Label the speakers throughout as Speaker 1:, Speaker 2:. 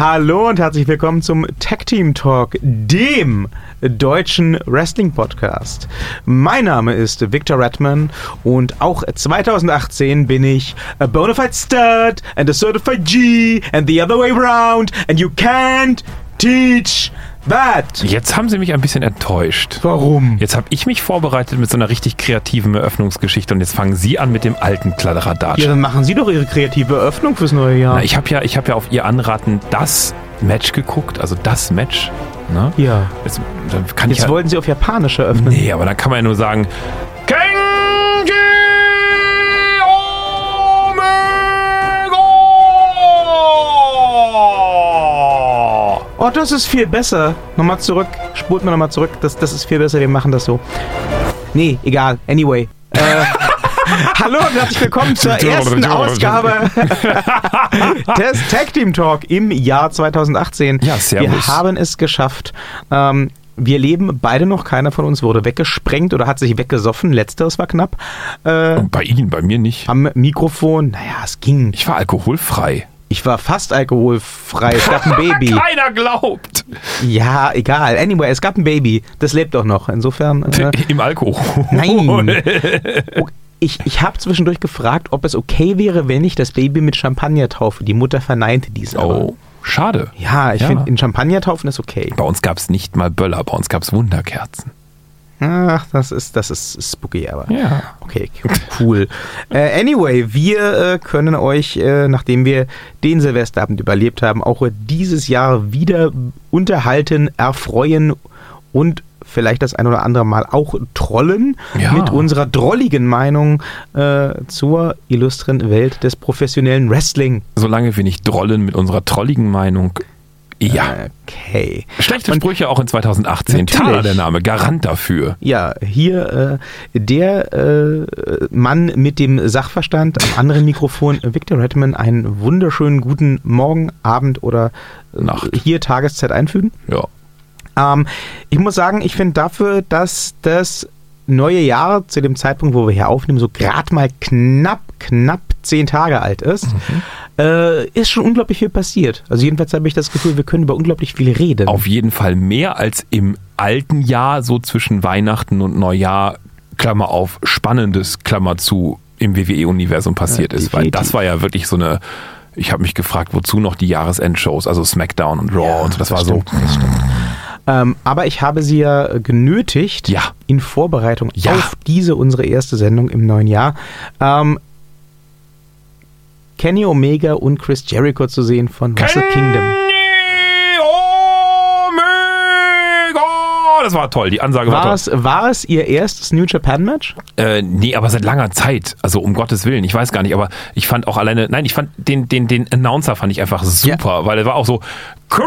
Speaker 1: Hallo und herzlich willkommen zum Tag Team Talk, dem deutschen Wrestling Podcast. Mein Name ist Victor Redman und auch 2018 bin ich a bona fide stud and a certified G and the other way round and you can't teach that.
Speaker 2: Jetzt haben Sie mich ein bisschen enttäuscht.
Speaker 1: Warum?
Speaker 2: Jetzt habe ich mich vorbereitet mit so einer richtig kreativen Eröffnungsgeschichte und jetzt fangen Sie an mit dem alten Kladderadatsch.
Speaker 1: Ja, dann machen Sie doch Ihre kreative Eröffnung fürs neue Jahr.
Speaker 2: Na, ich habe ja, ich hab ja auf Ihr Anraten das Match geguckt, also das Match. Ne?
Speaker 1: ja.
Speaker 2: Jetzt, dann kann ich
Speaker 1: Jetzt
Speaker 2: ja,
Speaker 1: wollten Sie auf Japanisch eröffnen.
Speaker 2: Nee, aber dann kann man ja nur sagen.
Speaker 1: Oh, das ist viel besser. Nochmal zurück. Spult mir nochmal zurück. Das, das ist viel besser. Wir machen das so. Nee, egal. Anyway. Äh, hallo und herzlich willkommen zur ersten Ausgabe des Tag Team Talk im Jahr 2018.
Speaker 2: Ja, servus.
Speaker 1: Wir haben es geschafft. Ähm, wir leben beide noch. Keiner von uns wurde weggesprengt oder hat sich weggesoffen. Letzteres war knapp. Äh,
Speaker 2: Bei Ihnen, bei mir nicht.
Speaker 1: am Mikrofon, naja, es ging.
Speaker 2: Ich war alkoholfrei.
Speaker 1: Ich war fast alkoholfrei. Es gab ein Baby.
Speaker 2: Keiner glaubt.
Speaker 1: Ja, egal. Anyway, es gab ein Baby. Das lebt doch noch. Insofern. Äh,
Speaker 2: Im Alkohol.
Speaker 1: nein. Ich, ich habe zwischendurch gefragt, ob es okay wäre, wenn ich das Baby mit Champagner taufe. Die Mutter verneinte dies aber.
Speaker 2: Oh, schade.
Speaker 1: Ja, ich
Speaker 2: Ja.
Speaker 1: finde, in Champagner taufen ist okay.
Speaker 2: Bei uns gab es nicht mal Böller, bei uns gab es Wunderkerzen.
Speaker 1: Ach, das ist, das ist spooky, aber.
Speaker 2: Ja.
Speaker 1: Okay, cool. äh, anyway, wir äh, können euch, äh, nachdem wir den Silvesterabend überlebt haben, auch dieses Jahr wieder unterhalten, erfreuen und vielleicht das ein oder andere Mal auch trollen
Speaker 2: Ja.
Speaker 1: mit unserer drolligen Meinung äh, zur illustren Welt des professionellen Wrestling.
Speaker 2: Solange wir nicht drollen mit unserer trolligen Meinung. Ja.
Speaker 1: Okay.
Speaker 2: Schlechte
Speaker 1: Und-
Speaker 2: Sprüche auch in 2018.
Speaker 1: Natürlich.
Speaker 2: Thaler der Name, Garant dafür.
Speaker 1: Ja, hier äh, der äh, Mann mit dem Sachverstand, am anderen Mikrofon, Victor Redman, einen wunderschönen guten Morgen, Abend oder äh,
Speaker 2: Nacht.
Speaker 1: hier Tageszeit einfügen.
Speaker 2: Ja.
Speaker 1: Ähm, ich muss sagen, ich finde dafür, dass das neue Jahr zu dem Zeitpunkt, wo wir hier aufnehmen, so gerade mal knapp, knapp zehn Tage alt ist, äh, ist schon unglaublich viel passiert. Also jedenfalls habe ich das Gefühl, wir können über unglaublich viel reden.
Speaker 2: Auf jeden Fall mehr als im alten Jahr, so zwischen Weihnachten und Neujahr, Klammer auf, spannendes, Klammer zu, im WWE-Universum passiert
Speaker 1: Ja,
Speaker 2: ist. Weil das war ja wirklich so eine, ich habe mich gefragt, wozu noch die Jahresendshows, also SmackDown und Raw
Speaker 1: Ja,
Speaker 2: und so. Das,
Speaker 1: das
Speaker 2: war
Speaker 1: stimmt,
Speaker 2: so.
Speaker 1: Ähm, aber ich habe sie ja genötigt,
Speaker 2: Ja.
Speaker 1: in Vorbereitung
Speaker 2: Ja.
Speaker 1: auf diese unsere erste Sendung im neuen Jahr, ähm, Kenny Omega und Chris Jericho zu sehen von Wrestle Kingdom.
Speaker 2: Das war toll, die Ansage war,
Speaker 1: War es, war es ihr erstes New Japan Match?
Speaker 2: toll. Äh, nee, aber seit langer Zeit. Also um Gottes Willen, ich weiß gar nicht, aber ich fand auch alleine, nein, ich fand den, den, den Announcer fand ich einfach super, weil er war auch so Chris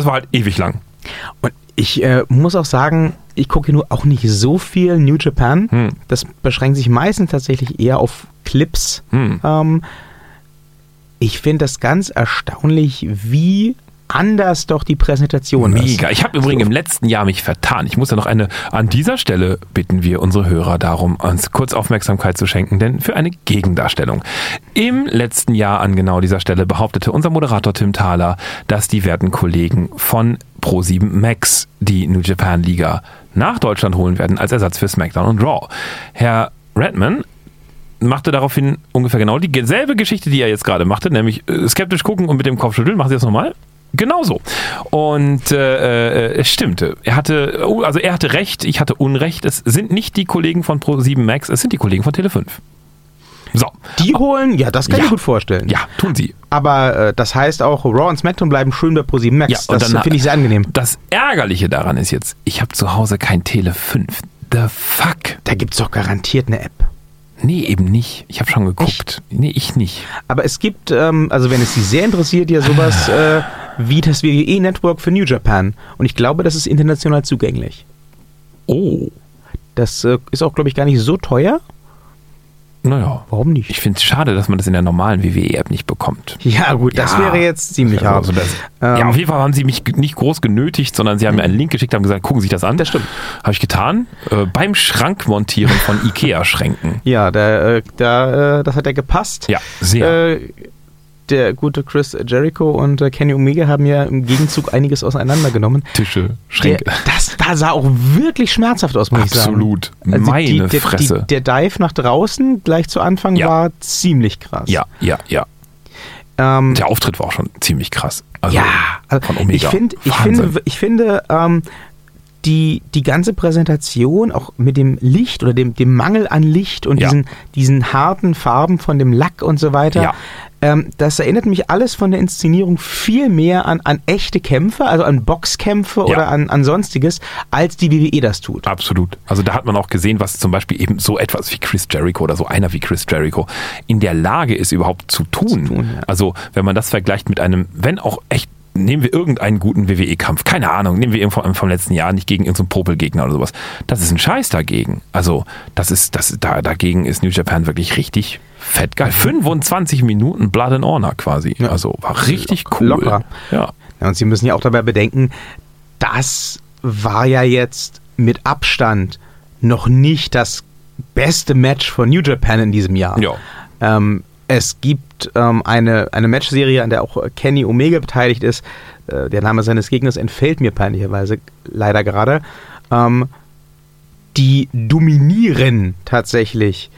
Speaker 2: es war halt ewig lang.
Speaker 1: Und ich äh, muss auch sagen, ich gucke nur auch nicht so viel New Japan.
Speaker 2: Hm.
Speaker 1: Das beschränkt sich meistens tatsächlich eher auf Clips.
Speaker 2: Hm.
Speaker 1: Ähm, ich finde das ganz erstaunlich, wie anders doch die Präsentation ist.
Speaker 2: Mega. Ich habe übrigens im letzten Jahr mich vertan. Ich muss ja noch eine, an dieser Stelle bitten wir unsere Hörer darum, uns kurz Aufmerksamkeit zu schenken, denn für eine Gegendarstellung. Im letzten Jahr an genau dieser Stelle behauptete unser Moderator Tim Thaler, dass die werten Kollegen von Pro7 Max die New Japan Liga nach Deutschland holen werden als Ersatz für SmackDown und Raw. Herr Redman machte daraufhin ungefähr genau dieselbe Geschichte, die er jetzt gerade machte, nämlich äh, skeptisch gucken und mit dem Kopf schütteln. Machen Sie das nochmal? Genauso. Und äh, äh, es stimmte. Er hatte, oh, also er hatte recht, ich hatte Unrecht. Es sind nicht die Kollegen von Pro7 Max, es sind die Kollegen von Tele5. So.
Speaker 1: Die holen, ja, das kann ich
Speaker 2: Ja.
Speaker 1: mir gut vorstellen.
Speaker 2: Ja, tun sie.
Speaker 1: Aber äh, das heißt auch, Raw und SmackDown bleiben schön bei ProSieben Max.
Speaker 2: Ja, und
Speaker 1: das finde ich sehr angenehm.
Speaker 2: Das Ärgerliche daran ist jetzt, ich habe zu Hause kein Tele5. The fuck?
Speaker 1: Da gibt es doch garantiert eine App.
Speaker 2: Nee, eben nicht. Ich habe schon geguckt. Nee, ich nicht.
Speaker 1: Aber es gibt, ähm, also wenn es Sie sehr interessiert, ja sowas äh, wie das WWE-Network für New Japan. Und ich glaube, das ist international zugänglich.
Speaker 2: Oh.
Speaker 1: Das äh, ist auch, glaube ich, gar nicht so teuer.
Speaker 2: Naja.
Speaker 1: Warum nicht?
Speaker 2: Ich finde es schade, dass man das in der normalen WWE-App nicht bekommt.
Speaker 1: Ja, gut, das
Speaker 2: Ja.
Speaker 1: wäre jetzt ziemlich hart.
Speaker 2: Also
Speaker 1: Ähm,
Speaker 2: ja, auf jeden Fall haben sie mich nicht groß genötigt, sondern sie haben mir einen Link geschickt, haben gesagt, gucken Sie sich das an.
Speaker 1: Das stimmt.
Speaker 2: Habe ich getan. Äh, beim Schrankmontieren von Ikea-Schränken.
Speaker 1: Ja, da, äh, da, äh, das hat ja gepasst.
Speaker 2: Ja, sehr.
Speaker 1: Der gute Chris Jericho und äh, Kenny Omega haben ja im Gegenzug einiges auseinandergenommen.
Speaker 2: Tische,
Speaker 1: Der,
Speaker 2: Schränke.
Speaker 1: das da sah auch wirklich schmerzhaft aus, muss ich sagen.
Speaker 2: Absolut.
Speaker 1: Also
Speaker 2: Meine
Speaker 1: die, der,
Speaker 2: Fresse.
Speaker 1: Die, der Dive nach draußen gleich zu Anfang
Speaker 2: Ja.
Speaker 1: war ziemlich krass.
Speaker 2: ja, ja, ja.
Speaker 1: Ähm,
Speaker 2: Der Auftritt war auch schon ziemlich krass. Also
Speaker 1: ja, also
Speaker 2: von Omega.
Speaker 1: ich, find, ich finde, ich finde ähm, die, die ganze Präsentation auch mit dem Licht oder dem, dem Mangel an Licht und
Speaker 2: Ja.
Speaker 1: diesen, diesen harten Farben von dem Lack und so weiter,
Speaker 2: Ja.
Speaker 1: ähm, das erinnert mich alles von der Inszenierung viel mehr an, an echte Kämpfe, also an Boxkämpfe
Speaker 2: Ja.
Speaker 1: oder an, an sonstiges, als die WWE das tut.
Speaker 2: Absolut. Also da hat man auch gesehen, was zum Beispiel eben so etwas wie Chris Jericho oder so einer wie Chris Jericho in der Lage ist, überhaupt zu tun.
Speaker 1: Zu tun.
Speaker 2: Also wenn man das vergleicht mit einem, wenn auch echt, nehmen wir irgendeinen guten WWE-Kampf, keine Ahnung, nehmen wir irgendwo vom letzten Jahr nicht gegen irgendeinen Popelgegner oder sowas. Das ist ein Scheiß dagegen. Also das ist, das, da, dagegen ist New Japan wirklich richtig fett geil. 25 Minuten Blood and Honor quasi.
Speaker 1: Ja.
Speaker 2: Also war richtig cool.
Speaker 1: Locker.
Speaker 2: Ja.
Speaker 1: Ja, und Sie müssen ja auch dabei bedenken, das war ja jetzt mit Abstand noch nicht das beste Match von New Japan in diesem Jahr.
Speaker 2: Ja.
Speaker 1: Ähm, es gibt ähm, eine, eine Matchserie, an der auch Kenny Omega beteiligt ist. Äh, der Name seines Gegners entfällt mir peinlicherweise leider gerade. Ähm, die dominieren tatsächlich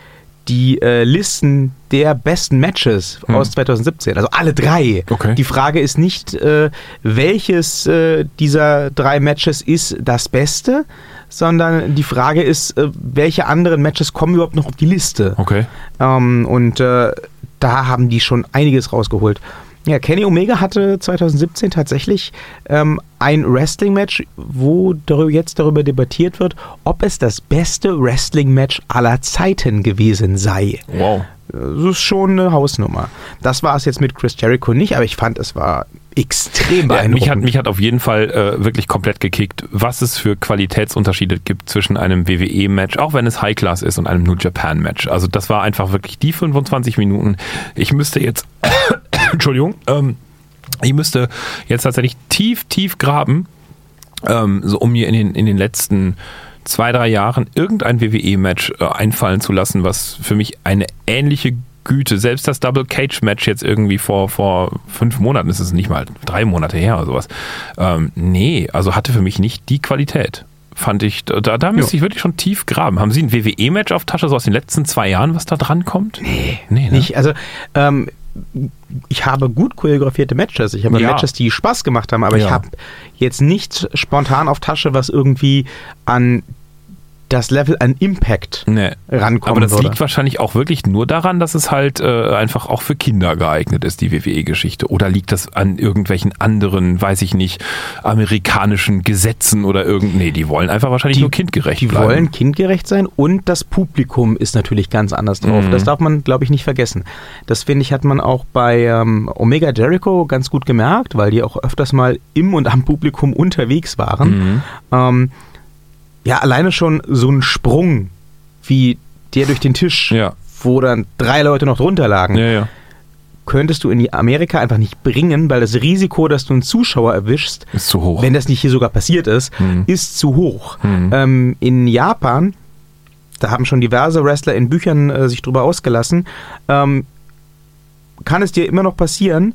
Speaker 1: die äh, Listen der besten Matches
Speaker 2: Hm.
Speaker 1: aus 2017. Also alle drei.
Speaker 2: Okay.
Speaker 1: Die Frage ist nicht, äh, welches äh, dieser drei Matches ist das Beste, sondern die Frage ist, äh, welche anderen Matches kommen überhaupt noch auf die Liste.
Speaker 2: Okay.
Speaker 1: Ähm, und äh, da haben die schon einiges rausgeholt. Ja, Kenny Omega hatte 2017 tatsächlich ähm, ein Wrestling-Match, wo darüber, jetzt darüber debattiert wird, ob es das beste Wrestling-Match aller Zeiten gewesen sei.
Speaker 2: Wow.
Speaker 1: Das ist schon eine Hausnummer. Das war es jetzt mit Chris Jericho nicht, aber ich fand, es war extrem
Speaker 2: Ja,
Speaker 1: beeindruckend.
Speaker 2: mich, hat, mich hat auf jeden Fall äh, wirklich komplett gekickt, was es für Qualitätsunterschiede gibt zwischen einem WWE-Match, auch wenn es High-Class ist, und einem New Japan-Match. Also das war einfach wirklich die 25 Minuten. Ich müsste jetzt, Entschuldigung, ähm, ich müsste jetzt tatsächlich tief, tief graben, ähm, so um mir in den, in den letzten zwei, drei Jahren irgendein WWE-Match äh, einfallen zu lassen, was für mich eine ähnliche Güte, selbst das Double Cage Match jetzt irgendwie vor, vor fünf Monaten, ist es nicht mal drei Monate her oder sowas. Ähm, nee, also hatte für mich nicht die Qualität. Fand ich, da, da müsste ich wirklich schon tief graben. Haben Sie ein WWE-Match auf Tasche, so aus den letzten zwei Jahren, was da dran kommt? Nee. Nee, ne?
Speaker 1: Nicht, also ähm, ich habe gut choreografierte Matches. Ich habe
Speaker 2: Ja.
Speaker 1: Matches, die Spaß gemacht haben, aber
Speaker 2: Ja.
Speaker 1: ich habe jetzt nicht spontan auf Tasche, was irgendwie an das Level an Impact
Speaker 2: Nee.
Speaker 1: rankommen
Speaker 2: Aber das
Speaker 1: würde.
Speaker 2: liegt wahrscheinlich auch wirklich nur daran, dass es halt äh, einfach auch für Kinder geeignet ist, die WWE-Geschichte. Oder liegt das an irgendwelchen anderen, weiß ich nicht, amerikanischen Gesetzen oder irgend. Nee, die wollen einfach wahrscheinlich nur kindgerecht
Speaker 1: Die
Speaker 2: bleiben.
Speaker 1: wollen kindgerecht sein und das Publikum ist natürlich ganz anders drauf.
Speaker 2: Mhm.
Speaker 1: Das darf man, glaube ich, nicht vergessen. Das finde ich, hat man auch bei ähm, Omega Jericho ganz gut gemerkt, weil die auch öfters mal im und am Publikum unterwegs waren.
Speaker 2: Mhm.
Speaker 1: Ähm, ja, alleine schon so ein Sprung wie der durch den Tisch,
Speaker 2: Ja.
Speaker 1: wo dann drei Leute noch drunter lagen,
Speaker 2: Ja, ja.
Speaker 1: könntest du in Amerika einfach nicht bringen, weil das Risiko, dass du einen Zuschauer erwischst,
Speaker 2: Ist zu hoch.
Speaker 1: wenn das nicht hier sogar passiert ist,
Speaker 2: Mhm.
Speaker 1: ist zu hoch.
Speaker 2: Mhm.
Speaker 1: Ähm, in Japan, da haben schon diverse Wrestler in Büchern äh, sich drüber ausgelassen, ähm, kann es dir immer noch passieren,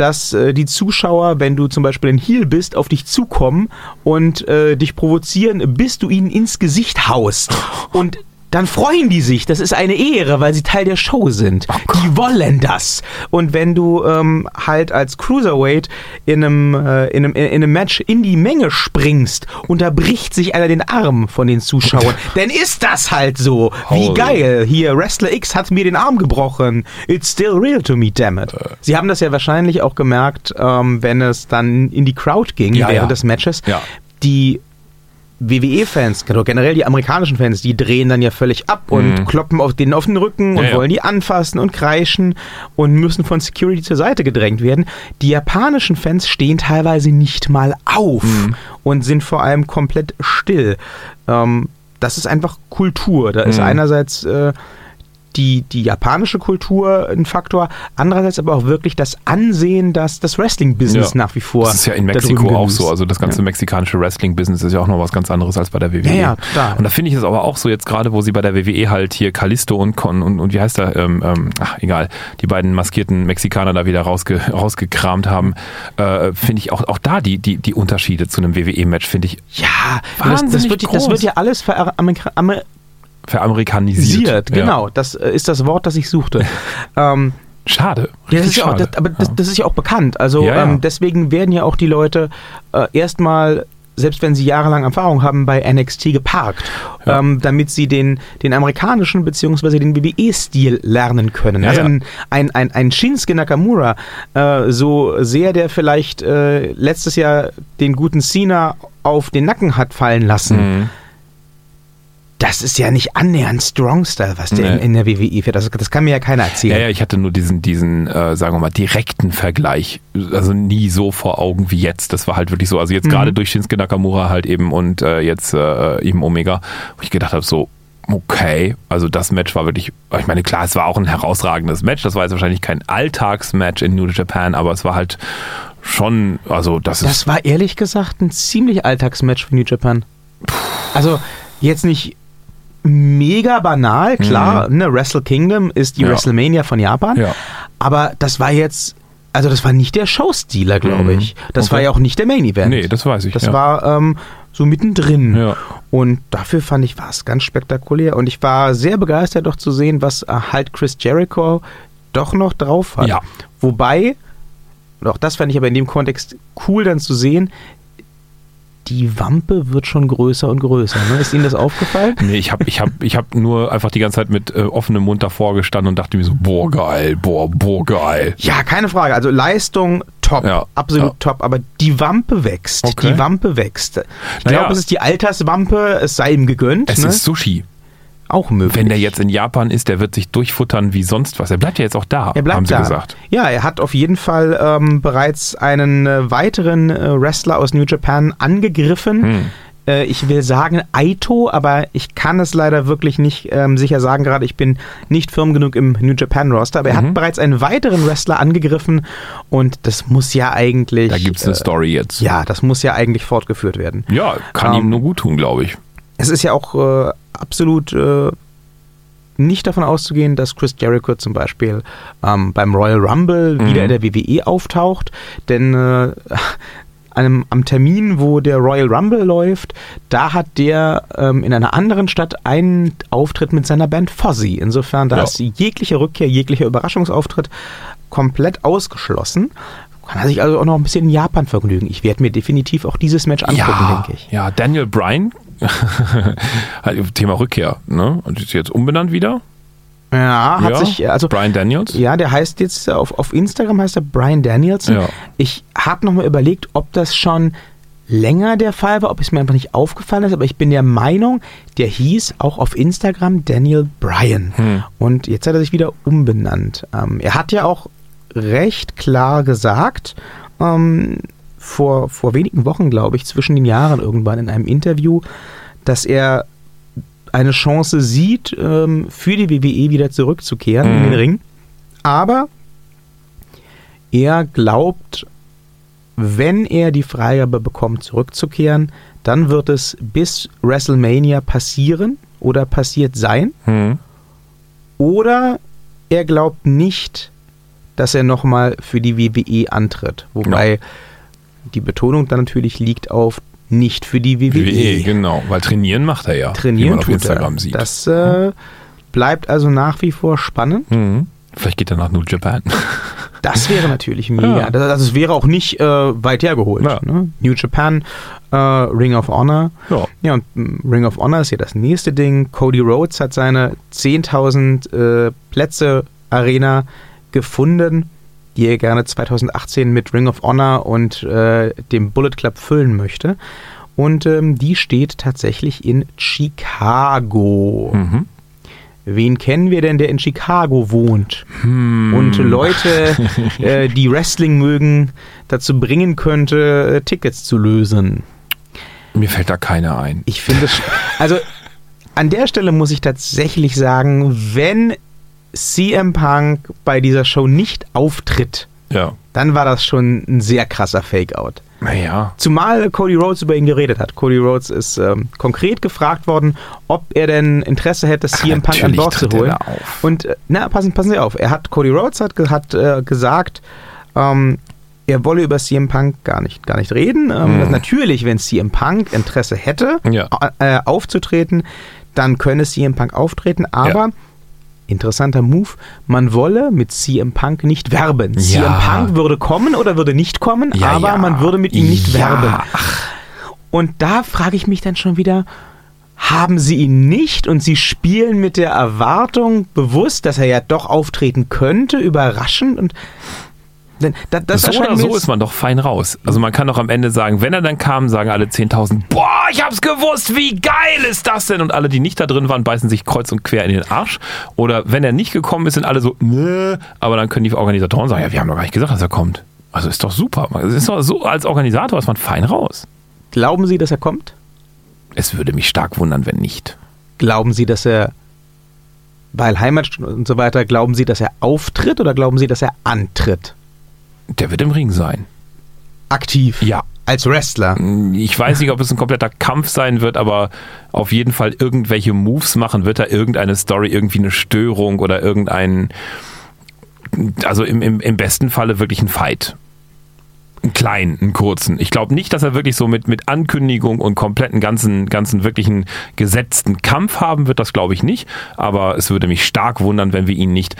Speaker 1: dass äh, die Zuschauer, wenn du zum Beispiel ein Heel bist, auf dich zukommen und äh, dich provozieren, bis du ihnen ins Gesicht haust. Und dann freuen die sich. Das ist eine Ehre, weil sie Teil der Show sind. die wollen das. Und wenn du ähm, halt als Cruiserweight in einem, äh, in, einem, in einem Match in die Menge springst und da bricht sich einer den Arm von den Zuschauern, dann ist das halt so. Wie geil. Hier, Wrestler X hat mir den Arm gebrochen. It's still real to me, damn it. Sie haben das ja wahrscheinlich auch gemerkt, ähm, wenn es dann in die Crowd ging
Speaker 2: Ja,
Speaker 1: während
Speaker 2: ja.
Speaker 1: des Matches.
Speaker 2: Ja.
Speaker 1: Die WWE-Fans, oder generell die amerikanischen Fans, die drehen dann ja völlig ab und
Speaker 2: Mhm.
Speaker 1: kloppen auf denen auf den Rücken und
Speaker 2: Ja,
Speaker 1: wollen die anfassen und kreischen und müssen von Security zur Seite gedrängt werden. Die japanischen Fans stehen teilweise nicht mal auf
Speaker 2: Mhm.
Speaker 1: und sind vor allem komplett still. Ähm, das ist einfach Kultur. Da ist
Speaker 2: Mhm.
Speaker 1: einerseits äh, die, die japanische Kultur ein Faktor, andererseits aber auch wirklich das Ansehen, dass das Wrestling-Business
Speaker 2: Ja.
Speaker 1: nach wie vor.
Speaker 2: Das ist ja in Mexiko auch so. Also das ganze mexikanische Wrestling-Business ist ja auch noch was ganz anderes als bei der WWE.
Speaker 1: Ja, ja, total.
Speaker 2: Und da finde ich es aber auch so jetzt gerade, wo sie bei der WWE halt hier Kalisto und Con und, und wie heißt er, ähm, ähm, ach egal, die beiden maskierten Mexikaner da wieder rausge, rausgekramt haben, äh, finde ich auch, auch da die, die, die Unterschiede zu einem WWE-Match, finde ich
Speaker 1: Ja, das, das,
Speaker 2: Wahnsinnig
Speaker 1: wird, das
Speaker 2: groß.
Speaker 1: wird ja alles veramerikanisiert.
Speaker 2: Veramerikanisiert.
Speaker 1: Genau,
Speaker 2: Ja.
Speaker 1: das äh, ist das Wort, das ich suchte. ähm,
Speaker 2: Schade.
Speaker 1: Ja, das ja auch,
Speaker 2: schade.
Speaker 1: das, aber das, das ist ja auch bekannt. Also
Speaker 2: Ja.
Speaker 1: Ähm, deswegen werden ja auch die Leute äh, erstmal, selbst wenn sie jahrelang Erfahrung haben, bei NXT geparkt,
Speaker 2: Ja.
Speaker 1: ähm, damit sie den, den amerikanischen bzw. den WWE-Stil lernen können. Also ein, ein, ein, ein Shinsuke Nakamura, äh, so sehr der vielleicht äh, letztes Jahr den guten Cena auf den Nacken hat fallen lassen,
Speaker 2: Mhm.
Speaker 1: Das ist ja nicht annähernd Strong Style, was der
Speaker 2: Nee.
Speaker 1: in, in der WWE fährt. Das, das kann mir ja keiner erzählen.
Speaker 2: Ja, ja, ich hatte nur diesen, diesen, äh, sagen wir mal, direkten Vergleich. Also nie so vor Augen wie jetzt. Das war halt wirklich so. Also jetzt
Speaker 1: Mhm.
Speaker 2: gerade durch Shinsuke Nakamura halt eben und äh, jetzt äh, eben Omega, wo ich gedacht habe, so, okay, also das Match war wirklich, ich meine, klar, es war auch ein herausragendes Match. Das war jetzt wahrscheinlich kein Alltagsmatch in New Japan, aber es war halt schon, also das, ist.
Speaker 1: Das war ehrlich gesagt ein ziemlich Alltagsmatch für New Japan. Also jetzt nicht mega banal, klar, ne, Wrestle Kingdom ist die
Speaker 2: Mhm. Ja.
Speaker 1: WrestleMania von Japan,
Speaker 2: Ja.
Speaker 1: aber das war jetzt, also das war nicht der Showstealer, glaube
Speaker 2: Mhm.
Speaker 1: ich. Das
Speaker 2: Okay.
Speaker 1: war ja auch nicht der Main Event.
Speaker 2: Nee, das weiß ich.
Speaker 1: Das
Speaker 2: ja.
Speaker 1: war ähm, so mittendrin.
Speaker 2: Ja.
Speaker 1: Und dafür fand ich, war es ganz spektakulär. Und ich war sehr begeistert, doch zu sehen, was äh, halt Chris Jericho doch noch drauf hat.
Speaker 2: Ja.
Speaker 1: Wobei, auch das fand ich aber in dem Kontext cool dann zu sehen, die Wampe wird schon größer und größer. Ne? Ist Ihnen das aufgefallen?
Speaker 2: Nee, ich habe ich hab, ich hab nur einfach die ganze Zeit mit äh, offenem Mund davor gestanden und dachte mir so, boah, geil, boah, boah, geil.
Speaker 1: Ja, keine Frage. Also Leistung top,
Speaker 2: Ja,
Speaker 1: absolut
Speaker 2: ja.
Speaker 1: top. Aber die Wampe wächst.
Speaker 2: Okay.
Speaker 1: Die Wampe wächst. Ich
Speaker 2: Naja.
Speaker 1: glaube, es ist die Alterswampe. Es sei ihm gegönnt.
Speaker 2: Es
Speaker 1: ne?
Speaker 2: ist Sushi.
Speaker 1: Auch möglich.
Speaker 2: Wenn der jetzt in Japan ist, der wird sich durchfuttern wie sonst was. Er bleibt ja jetzt auch da,
Speaker 1: Er bleibt
Speaker 2: haben sie
Speaker 1: da.
Speaker 2: gesagt.
Speaker 1: Ja, er hat auf jeden Fall ähm, bereits einen äh, weiteren äh, Wrestler aus New Japan angegriffen.
Speaker 2: Hm.
Speaker 1: Äh, ich will sagen Aito, aber ich kann es leider wirklich nicht ähm, sicher sagen. Gerade ich bin nicht firm genug im New Japan Roster. Aber er
Speaker 2: Mhm.
Speaker 1: hat bereits einen weiteren Wrestler angegriffen und das muss ja eigentlich.
Speaker 2: Da gibt's eine
Speaker 1: äh,
Speaker 2: Story jetzt.
Speaker 1: Ja, das muss ja eigentlich fortgeführt werden.
Speaker 2: Ja, kann
Speaker 1: Ähm,
Speaker 2: ihm nur gut tun, glaube ich.
Speaker 1: Es ist ja auch äh, absolut äh, nicht davon auszugehen, dass Chris Jericho zum Beispiel ähm, beim Royal Rumble
Speaker 2: Mhm.
Speaker 1: wieder in der WWE auftaucht, denn äh, einem, am Termin, wo der Royal Rumble läuft, da hat der ähm, in einer anderen Stadt einen Auftritt mit seiner Band Fozzy. Insofern, da
Speaker 2: Ja.
Speaker 1: ist jegliche Rückkehr, jeglicher Überraschungsauftritt komplett ausgeschlossen. Kann er sich also auch noch ein bisschen in Japan vergnügen. Ich werde mir definitiv auch dieses Match angucken,
Speaker 2: ja,
Speaker 1: denke ich.
Speaker 2: ja, Daniel Bryan, Thema Rückkehr, ne? Und ist jetzt umbenannt wieder?
Speaker 1: Ja, hat
Speaker 2: ja.
Speaker 1: sich, also
Speaker 2: Brian Daniels?
Speaker 1: Ja, der heißt jetzt, auf, auf Instagram heißt er Brian Danielson.
Speaker 2: Ja.
Speaker 1: Ich habe nochmal überlegt, ob das schon länger der Fall war, ob es mir einfach nicht aufgefallen ist, aber ich bin der Meinung, der hieß auch auf Instagram Daniel Bryan.
Speaker 2: Hm.
Speaker 1: Und jetzt hat er sich wieder umbenannt. Ähm, er hat ja auch recht klar gesagt, ähm, vor, vor wenigen Wochen, glaube ich, zwischen den Jahren irgendwann in einem Interview, dass er eine Chance sieht, ähm, für die WWE wieder zurückzukehren in
Speaker 2: Mhm.
Speaker 1: den Ring. Aber er glaubt, wenn er die Freigabe bekommt, zurückzukehren, dann wird es bis WrestleMania passieren oder passiert sein.
Speaker 2: Hm.
Speaker 1: Oder er glaubt nicht, dass er nochmal für die WWE antritt. Wobei die Betonung dann natürlich liegt auf nicht für die WWE.
Speaker 2: WWE, genau. Weil trainieren macht er ja.
Speaker 1: Trainieren
Speaker 2: man auf Instagram
Speaker 1: er.
Speaker 2: sieht.
Speaker 1: Das äh, bleibt also nach wie vor spannend.
Speaker 2: Mhm. Vielleicht geht er nach New Japan.
Speaker 1: Das wäre natürlich mega.
Speaker 2: Ja.
Speaker 1: Das, also es wäre auch nicht äh, weit hergeholt.
Speaker 2: Ja.
Speaker 1: Ne? New Japan, äh, Ring of Honor.
Speaker 2: Ja.
Speaker 1: Ja, und mm, Ring of Honor ist ja das nächste Ding. Cody Rhodes hat seine 10.000 äh, Plätze Arena gefunden, die er gerne 2018 mit Ring of Honor und äh, dem Bullet Club füllen möchte. Und ähm, die steht tatsächlich in Chicago.
Speaker 2: Mhm.
Speaker 1: Wen kennen wir denn, der in Chicago wohnt?
Speaker 2: Hm.
Speaker 1: und Leute, äh, die Wrestling mögen, dazu bringen könnte, äh, Tickets zu lösen.
Speaker 2: Mir fällt da keiner ein.
Speaker 1: Ich finde es, also an der Stelle muss ich tatsächlich sagen, wenn CM Punk bei dieser Show nicht auftritt,
Speaker 2: Ja.
Speaker 1: dann war das schon ein sehr krasser Fake-Out.
Speaker 2: Naja.
Speaker 1: Zumal Cody Rhodes über ihn geredet hat. Cody Rhodes ist ähm, konkret gefragt worden, ob er denn Interesse hätte, CM Punk an Bord zu holen. Und äh, na, passen, passen Sie auf. Er hat Cody Rhodes hat, hat äh, gesagt, ähm, er wolle über CM Punk gar nicht, gar nicht reden. Ähm,
Speaker 2: Mhm.
Speaker 1: Natürlich, wenn CM Punk Interesse hätte,
Speaker 2: Ja.
Speaker 1: äh, aufzutreten, dann könne CM Punk auftreten. Aber interessanter Move, man wolle mit CM Punk nicht werben.
Speaker 2: Ja.
Speaker 1: CM Punk würde kommen oder würde nicht kommen,
Speaker 2: Ja,
Speaker 1: aber
Speaker 2: ja.
Speaker 1: man würde mit ihm nicht werben. Und da frage ich mich dann schon wieder, haben sie ihn nicht und sie spielen mit der Erwartung bewusst, dass er ja doch auftreten könnte, überraschend und denn da, das
Speaker 2: so oder so ist man doch fein raus. Also man kann doch am Ende sagen, wenn er dann kam, sagen alle 10.000, boah, ich hab's gewusst, wie geil ist das denn? Und alle, die nicht da drin waren, beißen sich kreuz und quer in den Arsch. Oder wenn er nicht gekommen ist, sind alle so, ne, aber dann können die Organisatoren sagen, ja, wir haben doch gar nicht gesagt, dass er kommt. Also ist doch super. Es ist doch so, als Organisator ist man fein raus.
Speaker 1: Glauben Sie, dass er kommt?
Speaker 2: Es würde mich stark wundern, wenn nicht.
Speaker 1: Glauben Sie, dass er weil Heimat und so weiter, glauben Sie, dass er auftritt oder glauben Sie, dass er antritt?
Speaker 2: Der wird im Ring sein.
Speaker 1: Aktiv.
Speaker 2: Ja.
Speaker 1: Als Wrestler.
Speaker 2: Ich weiß nicht, ob es ein kompletter Kampf sein wird, aber auf jeden Fall irgendwelche Moves machen wird er irgendeine Story, irgendwie eine Störung oder irgendein, also im, im, im besten Falle wirklich ein Fight. Einen kleinen, einen kurzen. Ich glaube nicht, dass er wirklich so mit, mit Ankündigung und kompletten ganzen, ganzen wirklichen gesetzten Kampf haben wird, das glaube ich nicht. Aber es würde mich stark wundern, wenn wir ihn nicht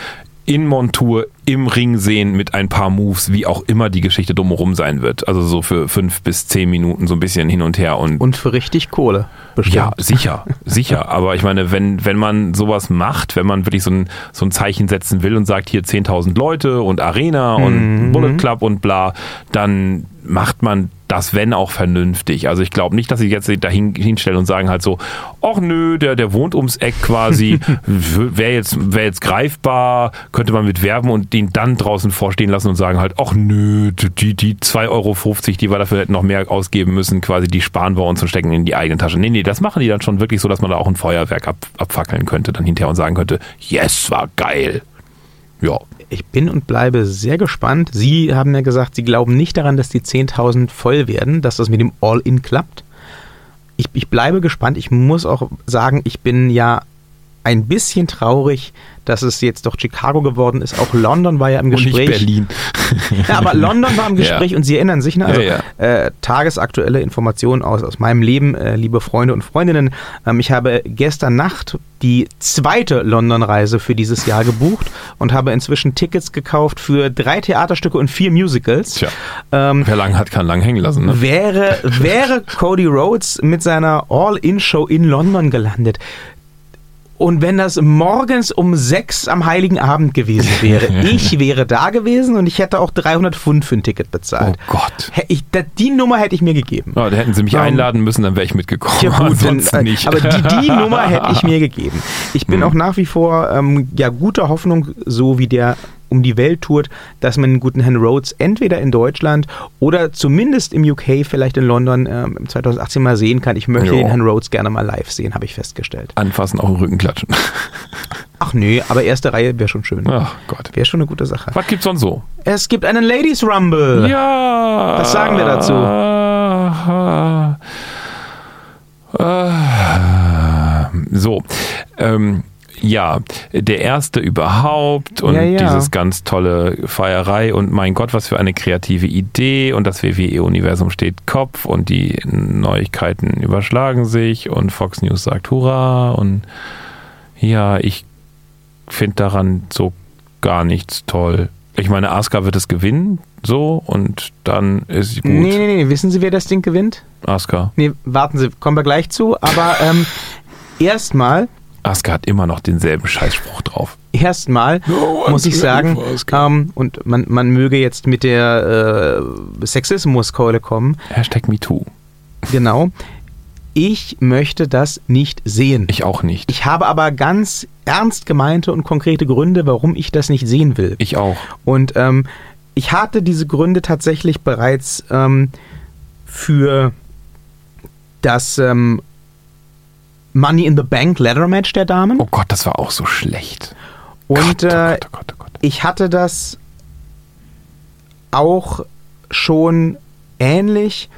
Speaker 2: in Montur im Ring sehen mit ein paar Moves, wie auch immer die Geschichte drumherum sein wird. Also so für fünf bis zehn Minuten so ein bisschen hin und her und
Speaker 1: Und für richtig Kohle. Bestimmt.
Speaker 2: ja, sicher, sicher. Aber ich meine, wenn, wenn man sowas macht, wenn man wirklich so ein, so ein Zeichen setzen will und sagt, hier 10.000 Leute und Arena und Bullet Club und bla, dann macht man das, wenn auch vernünftig. Also ich glaube nicht, dass sie jetzt dahin hinstellen und sagen halt so, ach nö, der, der wohnt ums Eck quasi, wäre jetzt, wär jetzt greifbar, könnte man mit werben und den dann draußen vorstehen lassen und sagen halt, ach nö, die, die 2,50 Euro, die wir dafür hätten noch mehr ausgeben müssen, quasi, die sparen wir uns und stecken in die eigene Tasche. Nee, nee, das machen die dann schon wirklich so, dass man da auch ein Feuerwerk ab, abfackeln könnte dann hinterher und sagen könnte, yes, war geil. Ja,
Speaker 1: Ich bin und bleibe sehr gespannt. Sie haben ja gesagt, Sie glauben nicht daran, dass die 10.000 voll werden, dass das mit dem All-In klappt. Ich, ich bleibe gespannt. Ich muss auch sagen, ich bin ja ein bisschen traurig, dass es jetzt doch Chicago geworden ist. Auch London war ja im
Speaker 2: und nicht
Speaker 1: Gespräch.
Speaker 2: Berlin.
Speaker 1: Ja, aber London war im Gespräch und Sie erinnern sich, ne? Also,
Speaker 2: Ja,
Speaker 1: Äh, tagesaktuelle Informationen aus, aus meinem Leben, äh, liebe Freunde und Freundinnen. Ähm, ich habe gestern Nacht die zweite London-Reise für dieses Jahr gebucht und habe inzwischen Tickets gekauft für drei Theaterstücke und vier Musicals.
Speaker 2: Tja.
Speaker 1: Ähm,
Speaker 2: Wer lang hat, kann lang hängen lassen. Ne?
Speaker 1: Wäre, wäre Cody Rhodes mit seiner All-In-Show in London gelandet. Und wenn das morgens um sechs am Heiligen Abend gewesen wäre, ich wäre da gewesen und ich hätte auch 300 Pfund für ein Ticket
Speaker 2: Oh
Speaker 1: bezahlt.
Speaker 2: Gott.
Speaker 1: Hä- Ich, die Nummer hätte ich mir gegeben.
Speaker 2: Ja, da hätten sie mich
Speaker 1: Ähm,
Speaker 2: einladen müssen, dann wäre ich mitgekommen.
Speaker 1: Ja, gut, dann,
Speaker 2: Ansonsten
Speaker 1: äh,
Speaker 2: nicht.
Speaker 1: aber die, die Nummer hätte ich mir gegeben. Ich bin
Speaker 2: Hm.
Speaker 1: auch nach wie vor ähm, ja, guter Hoffnung, so wie der um die Welt tourt, dass man den guten Herrn Rhodes entweder in Deutschland oder zumindest im UK, vielleicht in London im 2018 mal sehen kann. Ich möchte
Speaker 2: Jo.
Speaker 1: den Herrn Rhodes gerne mal live sehen, habe ich festgestellt.
Speaker 2: Anfassen, auch im Rücken klatschen.
Speaker 1: Ach nö, aber erste Reihe wäre schon schön.
Speaker 2: Ach Gott.
Speaker 1: Wäre schon eine gute Sache.
Speaker 2: Was gibt's sonst so?
Speaker 1: Es gibt einen Ladies Rumble.
Speaker 2: Ja.
Speaker 1: Was sagen wir dazu?
Speaker 2: dazu? So, ähm, ja, der erste überhaupt und
Speaker 1: Ja, ja.
Speaker 2: dieses ganz tolle Feierei und mein Gott, was für eine kreative Idee und das WWE-Universum steht Kopf und die Neuigkeiten überschlagen sich und Fox News sagt Hurra und ja, ich finde daran so gar nichts toll. Ich meine, Asuka wird es gewinnen, so, und dann ist gut.
Speaker 1: Nee, nee, nee, wissen Sie, wer das Ding gewinnt?
Speaker 2: Asuka.
Speaker 1: Nee, warten Sie, kommen wir gleich zu, aber ähm, erstmal
Speaker 2: Asuka hat immer noch denselben Scheißspruch drauf.
Speaker 1: erstmal
Speaker 2: No
Speaker 1: muss ich sagen, ähm, und man, man möge jetzt mit der äh, Sexismuskeule kommen,
Speaker 2: Hashtag MeToo.
Speaker 1: genau, ich möchte das nicht sehen.
Speaker 2: Ich auch nicht.
Speaker 1: Ich habe aber ganz ernst gemeinte und konkrete Gründe, warum ich das nicht sehen will.
Speaker 2: Ich auch.
Speaker 1: Und ähm, ich hatte diese Gründe tatsächlich bereits ähm, für das ähm, Money in the Bank Ladder Match der Damen.
Speaker 2: Oh Gott, das war auch so schlecht.
Speaker 1: Und
Speaker 2: Gott, oh
Speaker 1: äh,
Speaker 2: Gott, oh Gott, oh Gott.
Speaker 1: ich hatte das auch schon ähnlich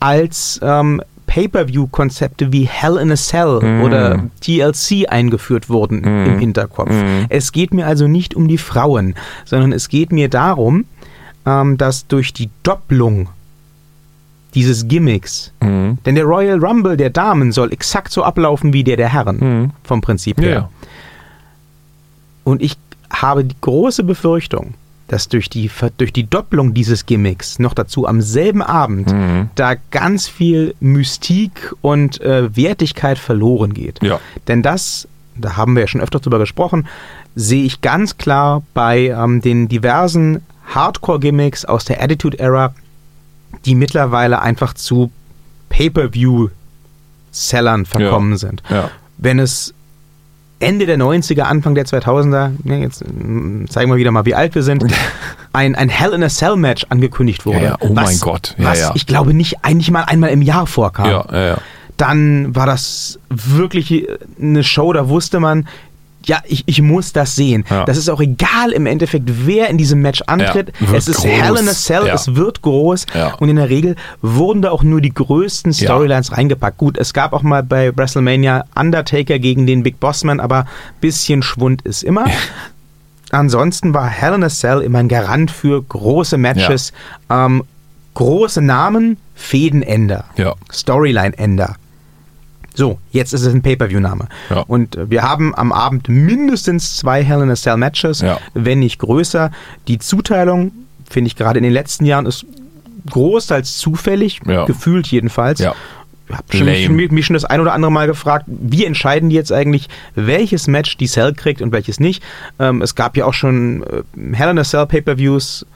Speaker 1: als ähm, Pay-per-view-Konzepte wie Hell in a Cell
Speaker 2: Mm.
Speaker 1: oder TLC eingeführt wurden
Speaker 2: Mm.
Speaker 1: im Hinterkopf.
Speaker 2: Mm.
Speaker 1: Es geht mir also nicht um die Frauen, sondern es geht mir darum, ähm, dass durch die Doppelung dieses Gimmicks,
Speaker 2: Mhm.
Speaker 1: denn der Royal Rumble der Damen soll exakt so ablaufen wie der der Herren,
Speaker 2: Mhm.
Speaker 1: vom Prinzip her.
Speaker 2: ja.
Speaker 1: Und ich habe die große Befürchtung, dass durch die, durch die Doppelung dieses Gimmicks noch dazu am selben Abend
Speaker 2: Mhm.
Speaker 1: da ganz viel Mystik und äh, Wertigkeit verloren geht.
Speaker 2: Ja.
Speaker 1: Denn das, da haben wir ja schon öfter drüber gesprochen, sehe ich ganz klar bei ähm, den diversen Hardcore-Gimmicks aus der Attitude-Era, die mittlerweile einfach zu Pay-Per-View-Sellern verkommen sind.
Speaker 2: Ja.
Speaker 1: Wenn es Ende der 90er, Anfang der 2000er, ne, jetzt mm, zeigen wir wieder mal, wie alt wir sind, ein, ein Hell in a Cell Match angekündigt wurde.
Speaker 2: Ja, ja, oh mein Gott, ja,
Speaker 1: was
Speaker 2: ja.
Speaker 1: ich glaube nicht eigentlich mal einmal im Jahr vorkam.
Speaker 2: Ja, ja, ja.
Speaker 1: Dann war das wirklich eine Show, da wusste man, ja, ich, ich muss das sehen.
Speaker 2: Ja.
Speaker 1: Das ist auch egal im Endeffekt, wer in diesem Match antritt.
Speaker 2: Ja,
Speaker 1: es ist
Speaker 2: groß.
Speaker 1: Hell in a Cell,
Speaker 2: Ja.
Speaker 1: es wird groß und in der Regel wurden da auch nur die größten. Storylines reingepackt. Gut, es gab auch mal bei WrestleMania Undertaker gegen den Big Bossman, aber bisschen Schwund ist immer. Ansonsten war Hell in a Cell immer ein Garant für große Matches, ähm, große Namen, Fädenender. Storyline-Ender. So, jetzt ist es ein Pay-Per-View-Name.
Speaker 2: Ja.
Speaker 1: Und äh, wir haben am Abend mindestens zwei Hell in a Cell Matches,
Speaker 2: Ja.
Speaker 1: wenn nicht größer. Die Zuteilung, finde ich gerade in den letzten Jahren, ist großteils zufällig,
Speaker 2: Ja.
Speaker 1: gefühlt jedenfalls.
Speaker 2: Ja.
Speaker 1: Ich habe schon, mich, mich schon das ein oder andere Mal gefragt, wie entscheiden die jetzt eigentlich, welches Match die Cell kriegt und welches nicht. Ähm, es gab ja auch schon äh, Hell in a Cell Pay-Per-Views,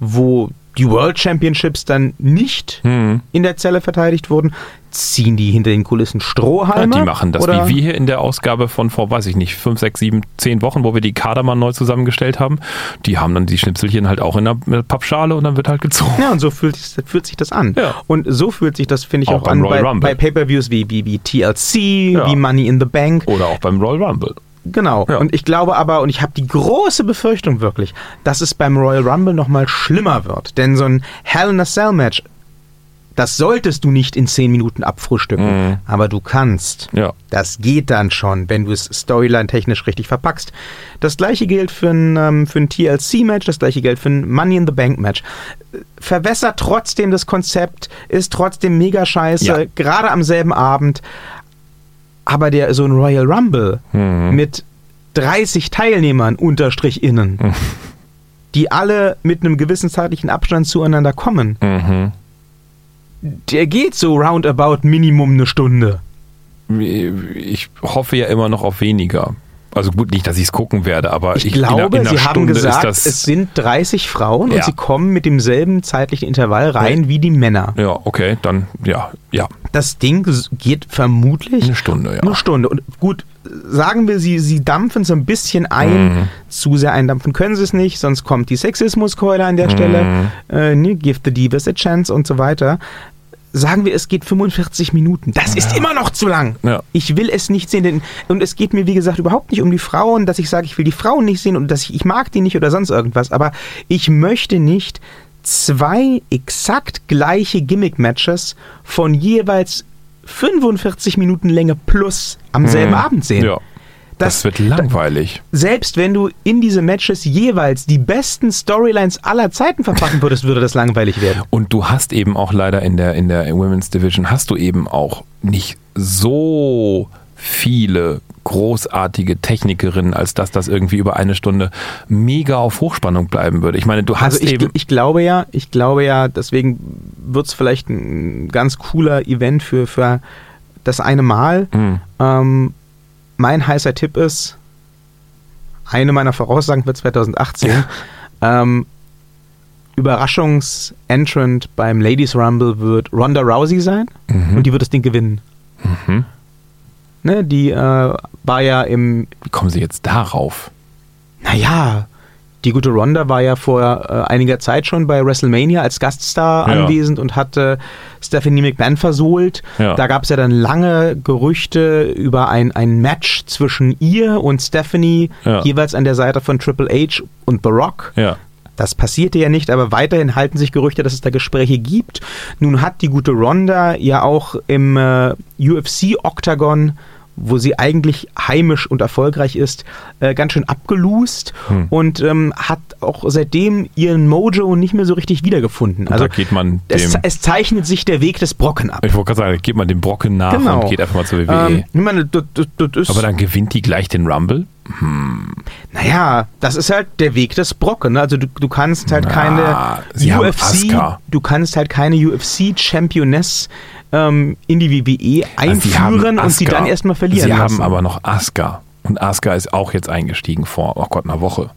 Speaker 1: wo die World Championships dann nicht
Speaker 2: Mhm.
Speaker 1: in der Zelle verteidigt wurden. Ziehen die hinter den Kulissen
Speaker 2: Ja,
Speaker 1: Strohhalme?
Speaker 2: die machen das
Speaker 1: oder?
Speaker 2: wie wir hier in der Ausgabe von vor, weiß ich nicht, fünf, sechs, sieben, zehn Wochen, wo wir die Kader mal neu zusammengestellt haben. Die haben dann die Schnipselchen halt auch in der Pappschale und dann wird halt gezogen.
Speaker 1: Ja, und so fühlt, sich- fühlt sich das an.
Speaker 2: Ja.
Speaker 1: Und so fühlt sich das, finde ich,
Speaker 2: Auch
Speaker 1: auch, an bei,
Speaker 2: Rumble.
Speaker 1: bei Pay-Per-Views wie, wie, wie TLC,
Speaker 2: Ja.
Speaker 1: wie Money in the Bank.
Speaker 2: Oder auch beim Royal Rumble.
Speaker 1: Genau.
Speaker 2: Ja.
Speaker 1: Und ich glaube aber, und ich habe die große Befürchtung wirklich, dass es beim Royal Rumble nochmal schlimmer wird. Denn so ein Hell in a Cell Match, das solltest du nicht in 10 Minuten abfrühstücken.
Speaker 2: Mhm.
Speaker 1: Aber du kannst.
Speaker 2: Ja.
Speaker 1: Das geht dann schon, wenn du es storyline-technisch richtig verpackst. Das gleiche gilt für ein, ähm, für ein TLC-Match, das gleiche gilt für ein Money in the Bank-Match. Verwässert trotzdem das Konzept, ist trotzdem mega scheiße,
Speaker 2: Ja.
Speaker 1: gerade am selben Abend. Aber der so ein Royal Rumble
Speaker 2: Mhm.
Speaker 1: mit 30 Teilnehmern unterstrich innen,
Speaker 2: Mhm.
Speaker 1: die alle mit einem gewissen zeitlichen Abstand zueinander kommen,
Speaker 2: Mhm.
Speaker 1: der geht so roundabout Minimum eine Stunde.
Speaker 2: Ich hoffe ja immer noch auf weniger. Also gut, nicht, dass ich es gucken werde, aber
Speaker 1: Ich,
Speaker 2: ich,
Speaker 1: glaube,
Speaker 2: in, in
Speaker 1: Sie haben
Speaker 2: Stunde
Speaker 1: gesagt, es sind 30 Frauen
Speaker 2: Ja.
Speaker 1: und sie kommen mit demselben zeitlichen Intervall rein wie die Männer.
Speaker 2: Ja, okay, dann ja, ja,
Speaker 1: Das Ding geht vermutlich
Speaker 2: eine Stunde, ja.
Speaker 1: eine Stunde. Und gut, sagen wir, sie, sie dampfen so ein bisschen ein.
Speaker 2: Mhm.
Speaker 1: Zu sehr eindampfen können sie es nicht, sonst kommt die Sexismuskeule an der Stelle.
Speaker 2: Mhm.
Speaker 1: Äh, ne, give the divas a chance und so weiter. Sagen wir, es geht 45 Minuten. Das ist immer noch zu lang.
Speaker 2: Ja.
Speaker 1: Ich will es nicht sehen. Denn, und es geht mir, wie gesagt, überhaupt nicht um die Frauen, dass ich sage, ich will die Frauen nicht sehen und dass ich, ich mag die nicht oder sonst irgendwas. Aber ich möchte nicht zwei exakt gleiche Gimmick-Matches von jeweils 45 Minuten Länge plus am selben Abend sehen.
Speaker 2: Mhm. Ja. Das, wird langweilig.
Speaker 1: Selbst wenn du in diese Matches jeweils die besten Storylines aller Zeiten verpacken würdest, würde das langweilig werden.
Speaker 2: Und du hast eben auch leider in der, in der Women's Division hast du eben auch nicht so viele großartige Technikerinnen, als dass das irgendwie über eine Stunde mega auf Hochspannung bleiben würde. Ich meine, du hast
Speaker 1: Also ich,
Speaker 2: eben.
Speaker 1: ich glaube ja, ich glaube ja, deswegen wird es vielleicht ein ganz cooler Event für, für das eine Mal.
Speaker 2: Hm,
Speaker 1: Ähm, mein heißer Tipp ist, eine meiner Voraussagen für 2018, ähm, Überraschungsentrant beim Ladies Rumble wird Ronda Rousey sein
Speaker 2: mhm,
Speaker 1: und die wird das Ding gewinnen.
Speaker 2: mhm.
Speaker 1: Ne, die äh, war ja im,
Speaker 2: Wie kommen sie jetzt darauf?
Speaker 1: naja, Die gute Ronda war ja vor äh, einiger Zeit schon bei WrestleMania als Gaststar
Speaker 2: Ja.
Speaker 1: anwesend und hatte Stephanie McMahon versohlt.
Speaker 2: Ja.
Speaker 1: Da gab es ja dann lange Gerüchte über ein, ein Match zwischen ihr und Stephanie,
Speaker 2: Ja.
Speaker 1: jeweils an der Seite von Triple H und Barack.
Speaker 2: Ja.
Speaker 1: Das passierte ja nicht, aber weiterhin halten sich Gerüchte, dass es da Gespräche gibt. Nun hat die gute Ronda ja auch im äh, UFC-Oktagon, wo sie eigentlich heimisch und erfolgreich ist, äh, ganz schön abgelust
Speaker 2: Hm.
Speaker 1: und ähm, hat auch seitdem ihren Mojo nicht mehr so richtig wiedergefunden. Also
Speaker 2: da geht man
Speaker 1: es,
Speaker 2: dem,
Speaker 1: es zeichnet sich der Weg des Brocken ab.
Speaker 2: ich wollte gerade sagen, geht man dem Brocken nach
Speaker 1: Genau.
Speaker 2: und geht einfach mal zur WWE.
Speaker 1: Ähm, meine, das, das,
Speaker 2: Aber dann gewinnt die gleich den Rumble?
Speaker 1: naja, das ist halt der Weg des Brocken. Ne? Also du, du kannst halt
Speaker 2: Na,
Speaker 1: keine UFC, du kannst halt keine UFC-Championess ähm, in die WWE
Speaker 2: Also
Speaker 1: einführen und sie dann erstmal verlieren
Speaker 2: Sie
Speaker 1: lassen.
Speaker 2: haben aber noch Asuka. Und Asuka ist auch jetzt eingestiegen vor, oh Gott, einer Woche.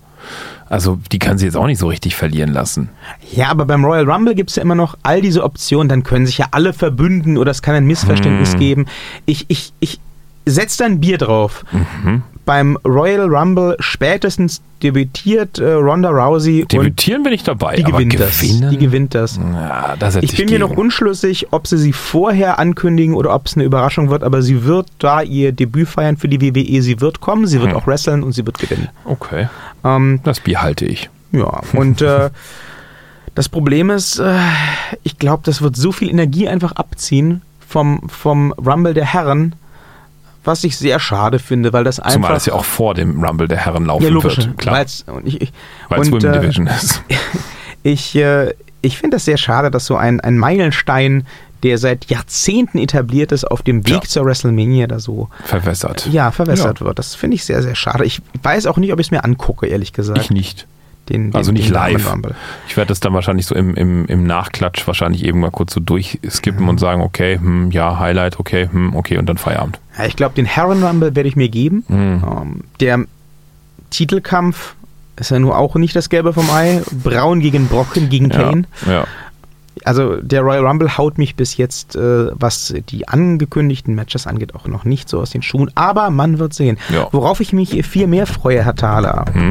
Speaker 2: Also die kann sie jetzt auch nicht so richtig verlieren lassen.
Speaker 1: Ja, aber beim Royal Rumble gibt es ja immer noch all diese Optionen. Dann können sich ja alle verbünden oder es kann ein
Speaker 2: Hm.
Speaker 1: Missverständnis geben. Ich, ich, ich setze da ein Bier drauf.
Speaker 2: Mhm.
Speaker 1: Beim Royal Rumble spätestens debütiert äh, Ronda Rousey und
Speaker 2: Debütieren bin ich dabei,
Speaker 1: die gewinnt das. Die gewinnt das.
Speaker 2: Ja, da setz
Speaker 1: Ich bin mir noch unschlüssig, ob sie sie vorher ankündigen oder ob es eine Überraschung wird, aber sie wird da ihr Debüt feiern für die WWE. Sie wird kommen, sie wird
Speaker 2: Hm.
Speaker 1: auch wresteln und sie wird gewinnen.
Speaker 2: Okay,
Speaker 1: Ähm,
Speaker 2: das Bier halte ich.
Speaker 1: ja, und äh, das Problem ist, äh, ich glaube, das wird so viel Energie einfach abziehen vom, vom Rumble der Herren, was ich sehr schade finde, weil das einfach.
Speaker 2: Zumal es ja auch vor dem Rumble der Herren laufen
Speaker 1: ja, logisch,
Speaker 2: wird. Klar,
Speaker 1: weil's- und ich, ich,
Speaker 2: weil es Women
Speaker 1: äh,
Speaker 2: Division ist.
Speaker 1: Ich, äh, ich finde das sehr schade, dass so ein, ein Meilenstein, der seit Jahrzehnten etabliert ist, auf dem Weg
Speaker 2: Ja.
Speaker 1: zur WrestleMania da so
Speaker 2: Verwässert.
Speaker 1: ja, verwässert wird. Das finde ich sehr, sehr schade. Ich weiß auch nicht, ob ich es mir angucke, ehrlich gesagt.
Speaker 2: Ich nicht.
Speaker 1: Den, den,
Speaker 2: Also nicht
Speaker 1: den
Speaker 2: live. Ich werde das dann wahrscheinlich so im, im, im Nachklatsch wahrscheinlich eben mal kurz so durchskippen und sagen, okay, hm, ja, Highlight, okay, hm, okay, und dann Feierabend.
Speaker 1: Ja, ich glaube, den Herren Rumble werde ich mir geben.
Speaker 2: Hm.
Speaker 1: Ähm, der Titelkampf ist ja nur auch nicht das Gelbe vom Ei. Braun gegen Brocken gegen
Speaker 2: Ja,
Speaker 1: Kane.
Speaker 2: ja.
Speaker 1: Also der Royal Rumble haut mich bis jetzt, äh, was die angekündigten Matches angeht, auch noch nicht so aus den Schuhen. Aber man wird sehen.
Speaker 2: Ja.
Speaker 1: Worauf ich mich viel mehr freue, Herr Thaler.
Speaker 2: Hm.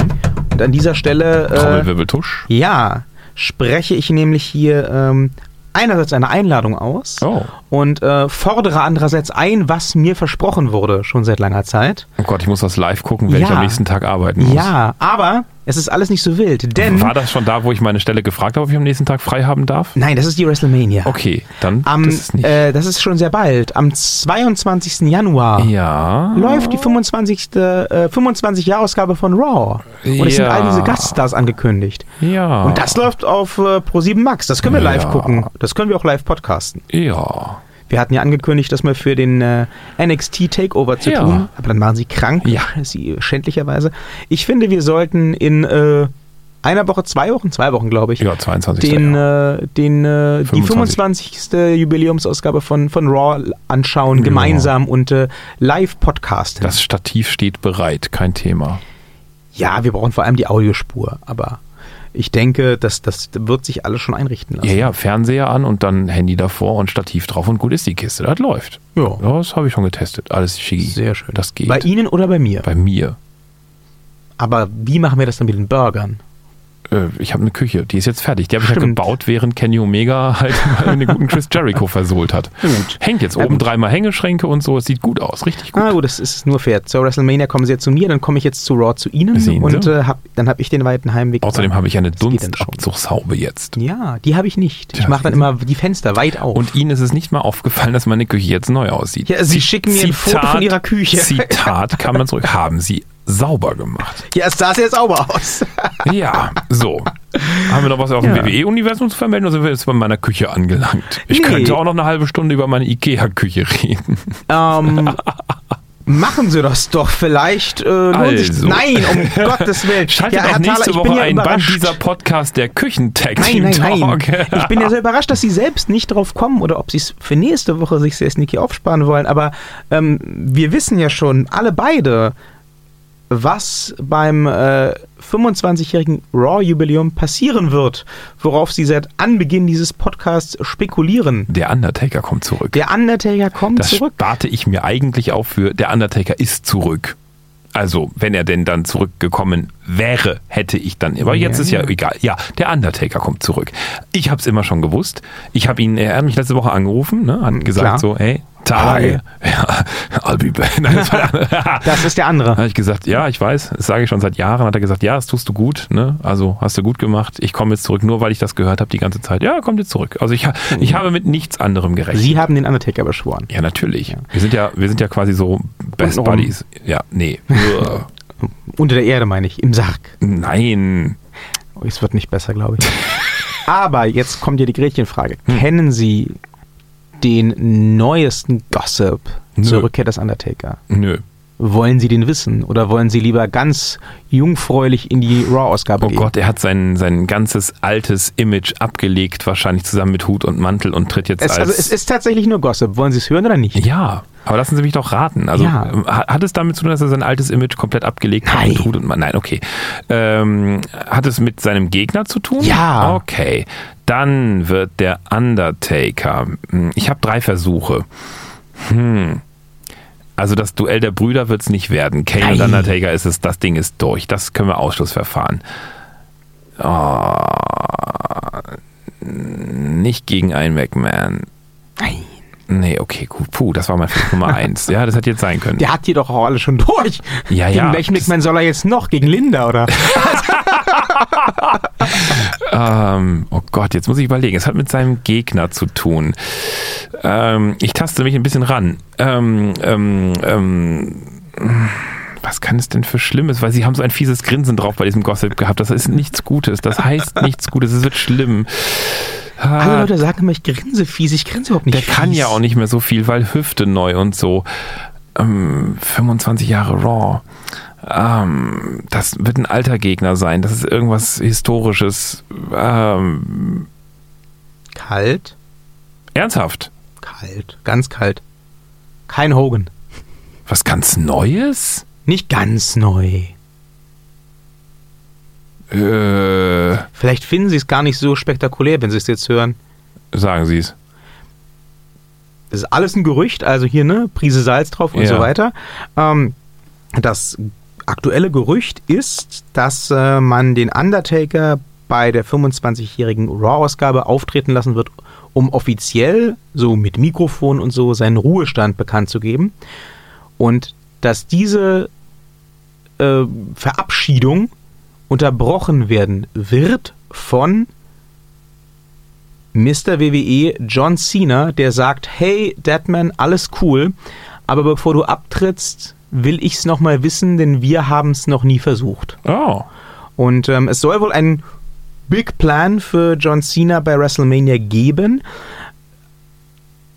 Speaker 1: Und an dieser Stelle, äh,
Speaker 2: Trommelwirbeltusch.
Speaker 1: ja, spreche ich nämlich hier ähm, einerseits eine Einladung aus
Speaker 2: Oh.
Speaker 1: und äh, fordere andererseits ein, was mir versprochen wurde, schon seit langer Zeit.
Speaker 2: Oh Gott, ich muss das live gucken, wenn
Speaker 1: Ja.
Speaker 2: ich am nächsten Tag arbeiten muss.
Speaker 1: Ja, aber es ist alles nicht so wild, denn...
Speaker 2: War das schon da, wo ich meine Stelle gefragt habe, ob ich am nächsten Tag frei haben darf?
Speaker 1: Nein, das ist die WrestleMania.
Speaker 2: Okay, dann
Speaker 1: Am,
Speaker 2: das ist nicht.
Speaker 1: äh, das ist schon sehr bald. Am 22. Januar
Speaker 2: ja.
Speaker 1: läuft die 25. Äh, 25 Jahre-Ausgabe von Raw. Und es sind
Speaker 2: Ja.
Speaker 1: all diese Gaststars angekündigt.
Speaker 2: Ja.
Speaker 1: Und das läuft auf äh, Pro7 Max. Das können wir live
Speaker 2: Ja.
Speaker 1: gucken. Das können wir auch live podcasten.
Speaker 2: Ja.
Speaker 1: Wir hatten ja angekündigt, dass wir für den äh, NXT Takeover zu
Speaker 2: Ja.
Speaker 1: tun, aber dann waren sie krank,
Speaker 2: Ja.
Speaker 1: sie schändlicherweise. Ich finde, wir sollten in äh, einer Woche, zwei Wochen, zwei Wochen, glaube ich,
Speaker 2: Ja, 22.
Speaker 1: den,
Speaker 2: ja.
Speaker 1: äh, den, äh, die
Speaker 2: 25.
Speaker 1: 25. Jubiläumsausgabe von, von Raw anschauen,
Speaker 2: Ja.
Speaker 1: gemeinsam und äh, live podcasten.
Speaker 2: Das Stativ steht bereit, kein Thema.
Speaker 1: ja, wir brauchen vor allem die Audiospur, aber ich denke, das, das wird sich alles schon einrichten lassen.
Speaker 2: Ja, ja, Fernseher an und dann Handy davor und Stativ drauf und gut ist die Kiste. Das läuft.
Speaker 1: Ja.
Speaker 2: Das habe ich schon getestet. Alles schicki.
Speaker 1: Sehr schön.
Speaker 2: Das geht.
Speaker 1: Bei Ihnen oder bei mir?
Speaker 2: Bei mir.
Speaker 1: Aber wie machen wir das dann mit den Burgern?
Speaker 2: Äh, ich habe eine Küche, die ist jetzt fertig. Die habe ich ja
Speaker 1: Stimmt.
Speaker 2: gebaut, während Kenny Omega halt den guten Chris Jericho versohlt hat.
Speaker 1: Gut.
Speaker 2: Hängt jetzt
Speaker 1: Ja,
Speaker 2: oben
Speaker 1: gut.
Speaker 2: dreimal Hängeschränke und so. Es sieht gut aus, richtig gut.
Speaker 1: Ah gut, das ist nur fair. Zur WrestleMania kommen Sie jetzt zu mir, dann komme ich jetzt zu Raw zu Ihnen
Speaker 2: Sehen Sie?
Speaker 1: und äh, hab, dann habe ich den weiten Heimweg.
Speaker 2: Außerdem habe ich eine. Dunstabzugshaube jetzt.
Speaker 1: Ja, die habe ich nicht. Ich
Speaker 2: Ja,
Speaker 1: mache dann immer die Fenster weit auf.
Speaker 2: Und Ihnen ist es nicht mal aufgefallen, dass meine Küche jetzt neu aussieht.
Speaker 1: Ja, Sie schicken mir ein Foto von Ihrer Küche.
Speaker 2: Zitat kann man zurück. Haben Sie sauber gemacht.
Speaker 1: ja, es sah sehr sauber aus.
Speaker 2: Ja, so. Haben wir noch was auf dem
Speaker 1: Ja.
Speaker 2: WWE-Universum zu vermelden oder sind wir jetzt bei meiner Küche angelangt? Ich
Speaker 1: Nee.
Speaker 2: könnte auch noch eine halbe Stunde über meine Ikea-Küche reden.
Speaker 1: ähm, machen Sie das doch vielleicht. Äh,
Speaker 2: Also.
Speaker 1: Nein, um Gottes Willen.
Speaker 2: Schaltet
Speaker 1: ja, Herr
Speaker 2: nächste
Speaker 1: Thaler,
Speaker 2: Woche
Speaker 1: ja
Speaker 2: ein,
Speaker 1: überrascht.
Speaker 2: dieser Podcast der Küchentag
Speaker 1: Nein, nein, nein. Ich bin ja so überrascht, dass Sie selbst nicht drauf kommen oder ob Sie es für nächste Woche sich sehr sneaky aufsparen wollen. Aber ähm, wir wissen ja schon, alle beide, was beim äh, 25-jährigen Raw-Jubiläum passieren wird, worauf Sie seit Anbeginn dieses Podcasts spekulieren.
Speaker 2: Der Undertaker kommt zurück.
Speaker 1: Der Undertaker kommt
Speaker 2: das
Speaker 1: zurück.
Speaker 2: sparte ich mir eigentlich auf für Der Undertaker ist zurück. Also, wenn er denn dann zurückgekommen wäre, hätte ich dann. Aber
Speaker 1: Ja,
Speaker 2: jetzt ist ja,
Speaker 1: ja.
Speaker 2: egal. Ja, der Undertaker kommt zurück. Ich habe es immer schon gewusst. Ich habe ihn, er hat mich letzte Woche angerufen, ne, hat gesagt
Speaker 1: klar.
Speaker 2: so, hey, Tage. Ja, I'll be back. Nein, das
Speaker 1: ist der andere.
Speaker 2: habe ich gesagt, ja, ich weiß, das sage ich schon seit Jahren. Hat er gesagt, ja, das tust du gut, ne? Also hast du gut gemacht. Ich komme jetzt zurück, nur weil ich das gehört habe die ganze Zeit. Ja, kommt jetzt zurück. Also ich, ha- ich habe mit nichts anderem gerechnet.
Speaker 1: Sie haben den Undertaker beschworen.
Speaker 2: ja, natürlich. Wir sind ja, wir sind ja quasi so Best
Speaker 1: Untenrum.
Speaker 2: Buddies. Ja, nee.
Speaker 1: Unter der Erde meine ich, im Sarg.
Speaker 2: Nein.
Speaker 1: Oh, es wird nicht besser, glaube ich. Aber jetzt kommt ja die Gretchenfrage.
Speaker 2: Hm.
Speaker 1: Kennen Sie den neuesten Gossip
Speaker 2: Nö.
Speaker 1: zur Rückkehr des Undertaker?
Speaker 2: Nö.
Speaker 1: Wollen Sie den wissen oder wollen Sie lieber ganz jungfräulich in die Raw-Ausgabe
Speaker 2: Oh
Speaker 1: gehen?
Speaker 2: Gott, er hat sein, sein ganzes altes Image abgelegt, wahrscheinlich zusammen mit Hut und Mantel und tritt jetzt
Speaker 1: Es,
Speaker 2: als.
Speaker 1: also es ist tatsächlich nur Gossip. Wollen Sie es hören oder nicht?
Speaker 2: ja, aber lassen Sie mich doch raten. Also
Speaker 1: Ja.
Speaker 2: ähm, hat hat es damit zu tun, dass er sein altes Image komplett abgelegt hat
Speaker 1: Nein.
Speaker 2: mit Hut und Mantel? Nein, okay. Ähm, hat es mit seinem Gegner zu tun?
Speaker 1: Ja.
Speaker 2: Okay. Dann wird der Undertaker. Hm, Ich habe drei Versuche. Hm. Also das Duell der Brüder wird es nicht werden. Kane und
Speaker 1: Nein.
Speaker 2: Undertaker ist es, das Ding ist durch. Das können wir Ausschlussverfahren. Oh, nicht gegen einen McMahon.
Speaker 1: Nein.
Speaker 2: Nee, okay, gut. Puh, das war mein Versuch Nummer eins. Ja, das hätte jetzt sein können.
Speaker 1: Der hat die doch auch alle schon durch.
Speaker 2: Ja,
Speaker 1: Gegen
Speaker 2: ja,
Speaker 1: welchen
Speaker 2: das-
Speaker 1: McMahon soll er jetzt noch? Gegen Linda oder?
Speaker 2: Ähm, Gott, jetzt muss ich überlegen. Es hat mit seinem Gegner zu tun. Ähm, ich taste mich ein bisschen ran. Ähm, ähm, ähm, was kann es denn für Schlimmes? Weil sie haben so ein fieses Grinsen drauf bei diesem Gossip gehabt. Das ist nichts Gutes. Das heißt nichts Gutes. Es wird schlimm.
Speaker 1: Alle
Speaker 2: Ah,
Speaker 1: Leute sagen immer, ich grinse fies. Ich grinse überhaupt nicht
Speaker 2: der
Speaker 1: fies.
Speaker 2: kann ja auch nicht mehr so viel, weil Hüfte neu und so. Ähm, 25 Jahre Raw. Ähm, das wird ein alter Gegner sein. Das ist irgendwas Historisches. Ähm,
Speaker 1: Kalt.
Speaker 2: ernsthaft.
Speaker 1: Kalt. Ganz kalt. Kein Hogan.
Speaker 2: Was ganz Neues?
Speaker 1: Nicht ganz neu.
Speaker 2: Äh,
Speaker 1: Vielleicht finden Sie es gar nicht so spektakulär, wenn Sie es jetzt hören.
Speaker 2: sagen Sie es.
Speaker 1: Es ist alles ein Gerücht, also hier, ne, Prise Salz drauf und
Speaker 2: Ja.
Speaker 1: so weiter. Ähm, das aktuelle Gerücht ist, dass äh, man den Undertaker bei der 25-jährigen Raw-Ausgabe auftreten lassen wird, um offiziell, so mit Mikrofon und so, seinen Ruhestand bekannt zu geben. Und dass diese äh, Verabschiedung unterbrochen werden wird von Mr. WWE John Cena, der sagt, hey Deadman, alles cool, aber bevor du abtrittst, will ich's noch mal wissen, denn wir haben es noch nie versucht.
Speaker 2: Oh.
Speaker 1: Und ähm, es soll wohl einen Big Plan für John Cena bei WrestleMania geben.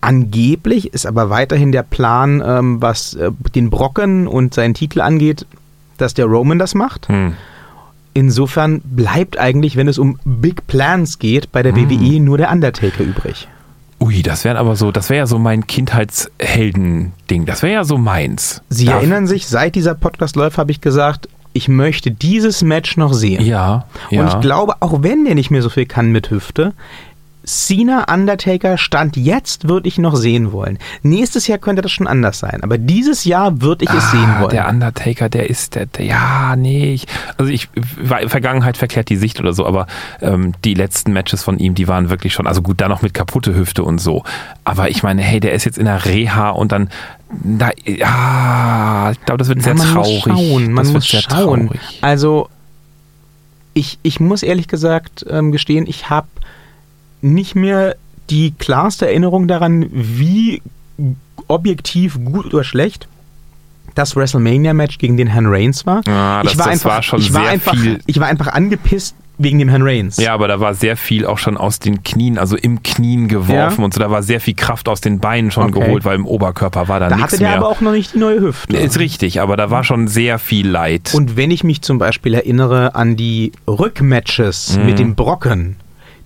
Speaker 1: Angeblich ist aber weiterhin der Plan, ähm, was äh, den Brocken und seinen Titel angeht, dass der Roman das macht.
Speaker 2: Hm.
Speaker 1: Insofern bleibt eigentlich, wenn es um Big Plans geht, bei der WWE nur der Undertaker übrig.
Speaker 2: Ui, das wäre aber so, das wäre ja so mein Kindheitshelden-Ding. Das wäre ja so meins.
Speaker 1: Sie
Speaker 2: Darf-
Speaker 1: erinnern sich, seit dieser Podcast läuft, habe ich gesagt, ich möchte dieses Match noch sehen.
Speaker 2: Ja, ja.
Speaker 1: Und ich glaube, auch wenn der nicht mehr so viel kann mit Hüfte, Cena Undertaker Stand jetzt würde ich noch sehen wollen. Nächstes Jahr könnte das schon anders sein, aber dieses Jahr würde ich es sehen
Speaker 2: Ah,
Speaker 1: wollen.
Speaker 2: Der Undertaker, der ist der, der ja, nee, ich, also ich, Vergangenheit verklärt die Sicht oder so, aber ähm, die letzten Matches von ihm, die waren wirklich schon, also gut, da noch mit kaputte Hüfte und so, aber ich meine, hey, der ist jetzt in der Reha und dann, da, ja, ich glaube, das wird sehr
Speaker 1: man
Speaker 2: traurig.
Speaker 1: muss schauen, man
Speaker 2: das
Speaker 1: muss
Speaker 2: wird sehr
Speaker 1: schauen.
Speaker 2: traurig.
Speaker 1: Also ich, ich muss ehrlich gesagt ähm, gestehen, ich habe nicht mehr die klarste Erinnerung daran, wie objektiv gut oder schlecht das WrestleMania-Match gegen den Herrn Reigns war.
Speaker 2: Ah, das-
Speaker 1: ich war
Speaker 2: das
Speaker 1: einfach,
Speaker 2: war schon
Speaker 1: ich war
Speaker 2: sehr
Speaker 1: einfach,
Speaker 2: viel-
Speaker 1: Ich war einfach angepisst wegen dem Herrn Reigns.
Speaker 2: Ja, aber da war sehr viel auch schon aus den Knien, also im Knien geworfen
Speaker 1: Ja?
Speaker 2: und so. Da war sehr viel Kraft aus den Beinen schon
Speaker 1: Okay.
Speaker 2: geholt, weil im Oberkörper war da,
Speaker 1: da
Speaker 2: nichts
Speaker 1: hatte der
Speaker 2: mehr.
Speaker 1: aber auch noch nicht die neue Hüfte.
Speaker 2: ist richtig, aber da war schon sehr viel Leid.
Speaker 1: Und wenn ich mich zum Beispiel erinnere an die Rückmatches
Speaker 2: Mhm.
Speaker 1: mit dem Brocken,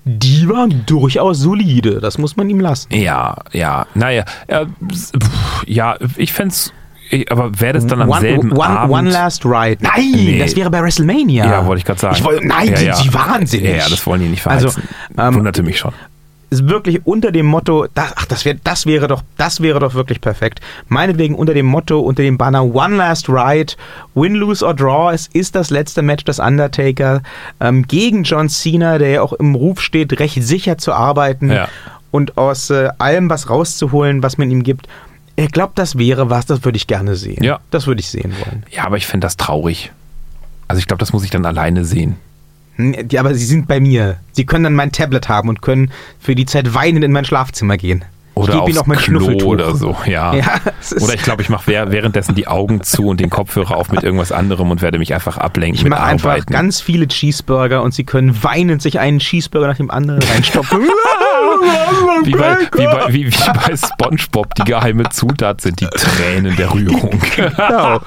Speaker 1: die waren durchaus solide. Das muss man ihm lassen.
Speaker 2: Ja, ja. Naja, äh, pff, ja, ich fände aber wäre das dann am
Speaker 1: one,
Speaker 2: selben
Speaker 1: one,
Speaker 2: Abend?
Speaker 1: one Last Ride. Nein,
Speaker 2: Nee.
Speaker 1: das wäre bei WrestleMania.
Speaker 2: ja, wollte ich gerade sagen.
Speaker 1: Ich wollte, nein,
Speaker 2: ja,
Speaker 1: sind
Speaker 2: ja.
Speaker 1: Sie wahnsinnig.
Speaker 2: Ja, ja, das wollen die nicht
Speaker 1: Also,
Speaker 2: verheizen.
Speaker 1: ähm,
Speaker 2: Wunderte mich schon.
Speaker 1: Ist wirklich unter dem Motto, das, ach, das, wär, das wäre doch, das wäre doch wirklich perfekt. Meinetwegen unter dem Motto, unter dem Banner One Last Ride, Win, Lose or Draw, es ist das letzte Match des Undertaker ähm, gegen John Cena, der ja auch im Ruf steht, recht sicher zu arbeiten
Speaker 2: Ja.
Speaker 1: und aus äh, allem was rauszuholen, was man ihm gibt. Ich glaube, das wäre was, das würde ich gerne sehen.
Speaker 2: Ja.
Speaker 1: Das würde ich sehen wollen.
Speaker 2: Ja, aber ich fände das traurig. Also ich glaube, das muss ich dann alleine sehen.
Speaker 1: Ja, aber sie sind bei mir. Sie können dann mein Tablet haben und können für die Zeit weinend in mein Schlafzimmer gehen.
Speaker 2: Oder
Speaker 1: ich
Speaker 2: aufs Klo oder so, ja.
Speaker 1: Ja,
Speaker 2: oder ich glaube, ich mache währenddessen die Augen zu und den Kopfhörer auf mit irgendwas anderem und werde mich einfach ablenken
Speaker 1: Ich mache einfach ganz viele Cheeseburger und sie können weinend sich einen Cheeseburger nach dem anderen reinstopfen.
Speaker 2: wie, bei, wie, bei, wie, wie bei SpongeBob die geheime Zutat sind die Tränen der Rührung.
Speaker 1: genau.